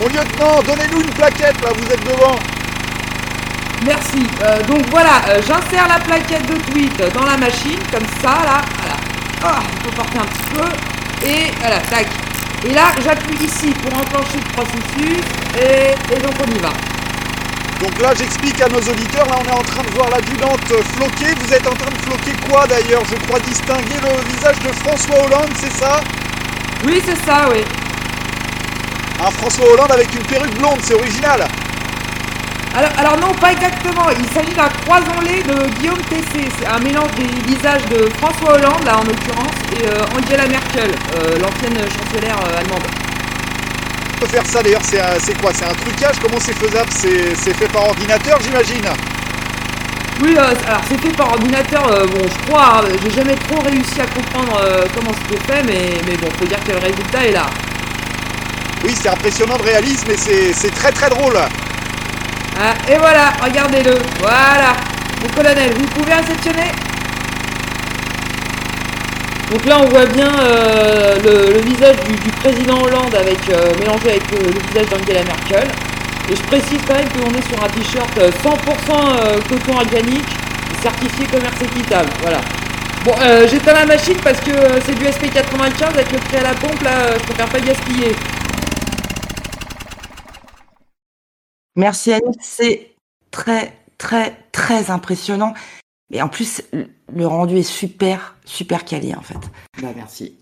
Mon lieutenant, donnez-nous une plaquette, là, vous êtes devant Merci. Donc voilà, j'insère la plaquette de tweet dans la machine, comme ça, là. Voilà. Ah, il faut porter un petit peu. Et voilà, tac. Et là, j'appuie ici pour enclencher le processus. Et, et donc on y va. Donc là, j'explique à nos auditeurs, là, on est en train de voir l'adjudante floquer. Vous êtes en train de floquer quoi, d'ailleurs? Je crois distinguer le visage de François Hollande, c'est ça? Oui, c'est ça, oui. Un François Hollande avec une perruque blonde, c'est original Alors, alors non, pas exactement. Il s'agit d'un croisonlé de Guillaume Tessé. C'est un mélange des visages de François Hollande, là en l'occurrence, et euh, Angela Merkel, euh, l'ancienne chancelière euh, allemande. On peut faire ça, d'ailleurs, c'est quoi? C'est un trucage? Comment c'est faisable? C'est c'est fait par ordinateur, j'imagine? Oui, euh, alors c'est fait par ordinateur, euh, bon, je crois, hein, j'ai jamais trop réussi à comprendre euh, comment c'était fait, mais, mais bon, faut dire que le résultat est là. Oui, c'est impressionnant de réalisme et c'est c'est très très drôle Ah, et voilà, regardez-le, voilà. Mon colonel, vous pouvez réceptionner Donc là, on voit bien euh, le, visage du, président Hollande avec, euh, mélangé avec le, visage d'Angela Merkel. Et je précise quand même qu'on est sur un t-shirt euh, 100% euh, coton organique, certifié commerce équitable. Voilà. Bon, j'éteins la machine parce que c'est du SP95 avec le prix à la pompe, là, je préfère pas gaspiller. Merci Annie, c'est très très très impressionnant. Et en plus, le- rendu est super super quali en fait. Bah merci.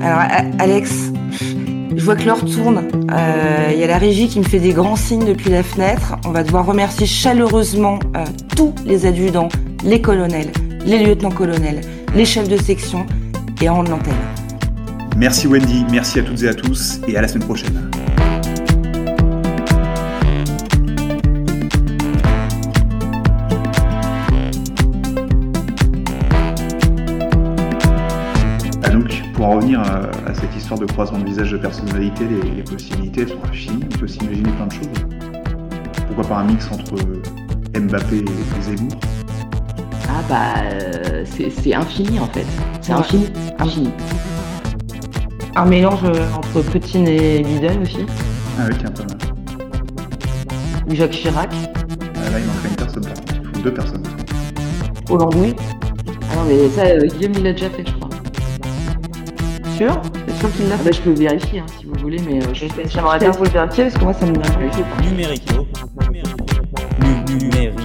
Alors Alex, je vois que l'heure tourne. Euh, Il y a la régie qui me fait des grands signes depuis la fenêtre. On va devoir remercier chaleureusement euh, tous les adjudants, les colonels, les lieutenants-colonels, les chefs de section et en de l'antenne. Merci Wendy, merci à toutes et à tous, et à la semaine prochaine. Anouk, pour en revenir à, à cette histoire de croisement de visage de personnalité, les, les possibilités elles sont infinies, on peut s'imaginer plein de choses. Pourquoi pas un mix entre Mbappé et Zemmour? Ah bah, euh, c'est c'est infini en fait. C'est infini. Infini. Un mélange euh, entre Poutine et Biden aussi. Ah oui, tiens, pas mal. Ou Jacques Chirac. Ah, là, il manquerait une personne, par contre. Il faut deux personnes. Hollande, oui. Ah non, mais ça, euh, Guillaume, il l'a déjà fait, je crois. Sûr? C'est sûr qu'il l'a fait bah, Je peux vérifier hein, si vous voulez, mais euh, j'aimerais bien vous le vérifier parce que moi, ça me vient. Numérico. Numérico.